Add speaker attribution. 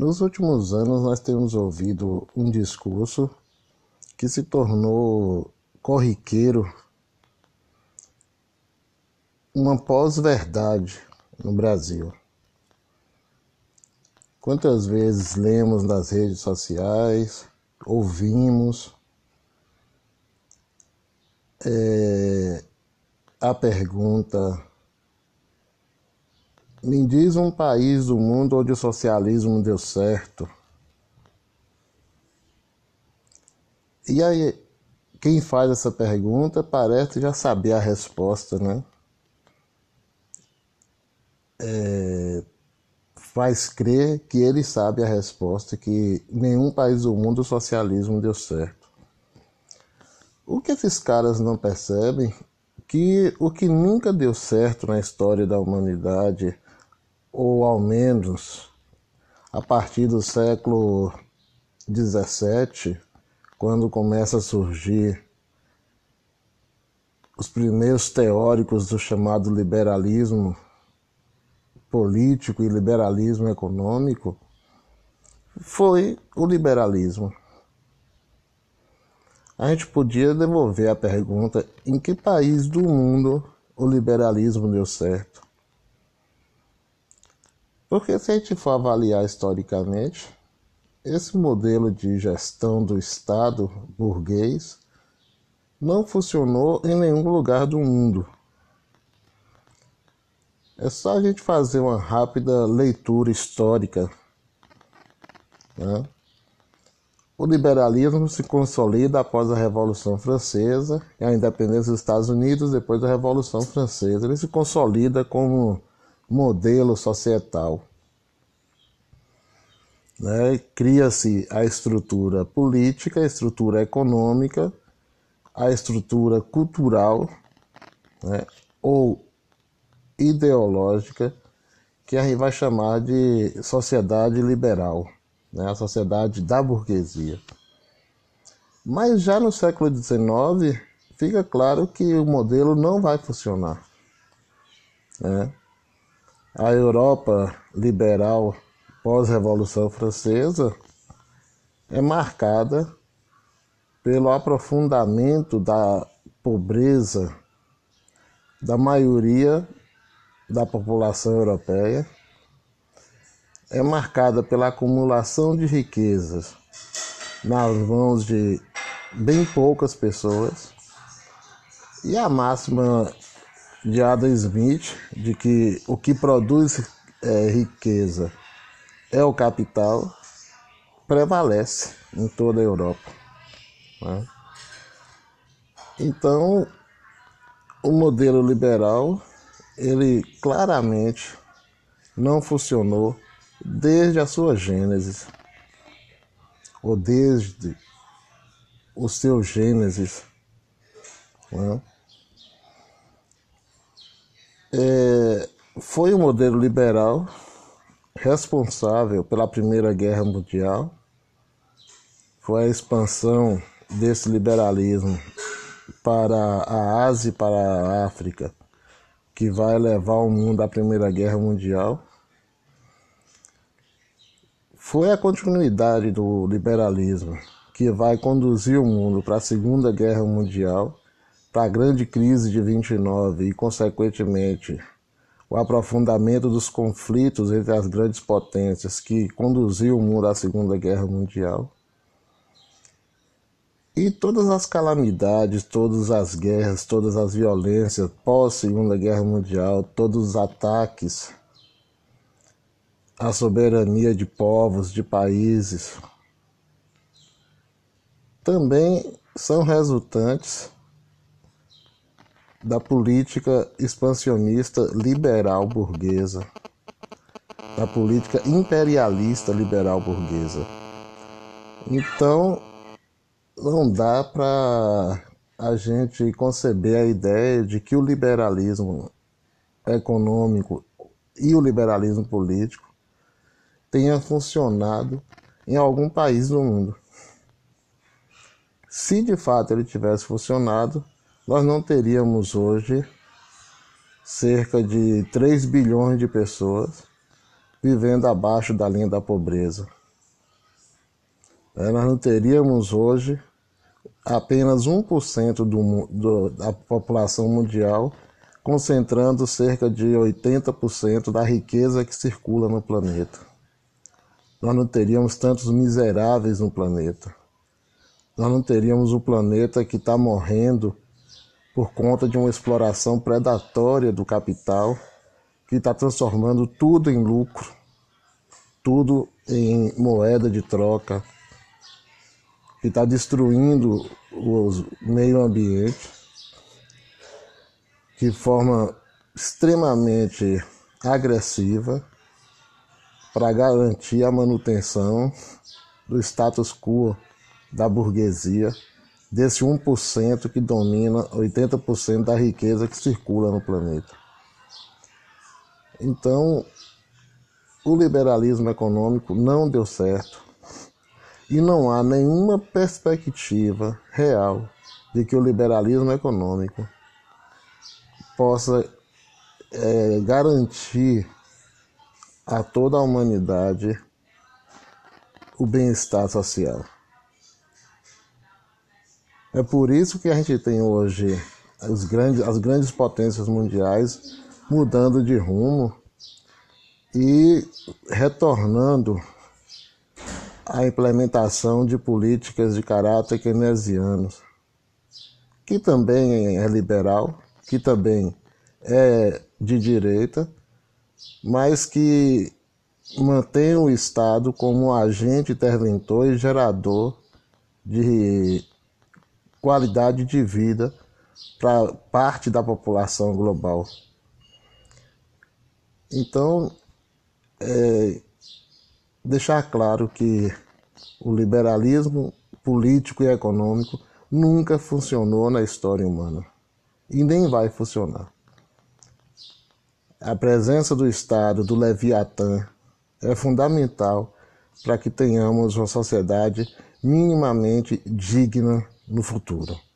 Speaker 1: Nos últimos anos, nós temos ouvido um discurso que se tornou corriqueiro, uma pós-verdade no Brasil. Quantas vezes lemos nas redes sociais, ouvimos é, a pergunta me diz um país do mundo onde o socialismo deu certo. E aí, quem faz essa pergunta parece já saber a resposta, né? É, faz crer que ele sabe a resposta, que nenhum país do mundo o socialismo deu certo. O que esses caras não percebem que o que nunca deu certo na história da humanidade ou ao menos a partir do século XVII, quando começa a surgir os primeiros teóricos do chamado liberalismo político e liberalismo econômico, foi o liberalismo. A gente podia devolver a pergunta: em que país do mundo o liberalismo deu certo? Porque se a gente for avaliar historicamente, esse modelo de gestão do Estado burguês não funcionou em nenhum lugar do mundo. É só a gente fazer uma rápida leitura histórica. Né? O liberalismo se consolida após a Revolução Francesa e a independência dos Estados Unidos depois da Revolução Francesa. Ele se consolida como modelo societal. Né? Cria-se a estrutura política, a estrutura econômica, a estrutura cultural né? ou ideológica, que a gente vai chamar de sociedade liberal, né? a sociedade da burguesia. Mas já no século XIX, fica claro que o modelo não vai funcionar. Né? A Europa liberal pós-Revolução Francesa é marcada pelo aprofundamento da pobreza da maioria da população europeia, é marcada pela acumulação de riquezas nas mãos de bem poucas pessoas e a máxima de Adam Smith de que o que produz é, riqueza é o capital prevalece em toda a Europa. Né? Então, o modelo liberal ele claramente não funcionou desde a sua gênese ou desde o seu gênesis. Né? É, foi um modelo liberal responsável pela Primeira Guerra Mundial, foi a expansão desse liberalismo para a Ásia e para a África, que vai levar o mundo à Primeira Guerra Mundial. Foi a continuidade do liberalismo que vai conduzir o mundo para a Segunda Guerra Mundial para a grande crise de 29 e, consequentemente, o aprofundamento dos conflitos entre as grandes potências que conduziu o mundo à Segunda Guerra Mundial. E todas as calamidades, todas as guerras, todas as violências pós-Segunda Guerra Mundial, todos os ataques à soberania de povos, de países, também são resultantes da política expansionista liberal burguesa, da política imperialista liberal burguesa. Então, não dá para a gente conceber a ideia de que o liberalismo econômico e o liberalismo político tenha funcionado em algum país do mundo. Se de fato ele tivesse funcionado, nós não teríamos hoje cerca de 3 bilhões de pessoas vivendo abaixo da linha da pobreza. É, nós não teríamos hoje apenas 1% do, do, da população mundial concentrando cerca de 80% da riqueza que circula no planeta. Nós não teríamos tantos miseráveis no planeta. Nós não teríamos um planeta que está morrendo por conta de uma exploração predatória do capital que está transformando tudo em lucro, tudo em moeda de troca, que está destruindo o meio ambiente de forma extremamente agressiva para garantir a manutenção do status quo da burguesia, desse 1% que domina 80% da riqueza que circula no planeta. Então, o liberalismo econômico não deu certo e não há nenhuma perspectiva real de que o liberalismo econômico possa é, garantir a toda a humanidade o bem-estar social. É por isso que a gente tem hoje as grandes, as grandes potências mundiais mudando de rumo e retornando à implementação de políticas de caráter keynesiano, que também é liberal, que também é de direita, mas que mantém o Estado como agente interventor e gerador de qualidade de vida para parte da população global. Então, é, deixar claro que o liberalismo político e econômico nunca funcionou na história humana e nem vai funcionar. A presença do Estado, do Leviatã, é fundamental para que tenhamos uma sociedade minimamente digna no futuro.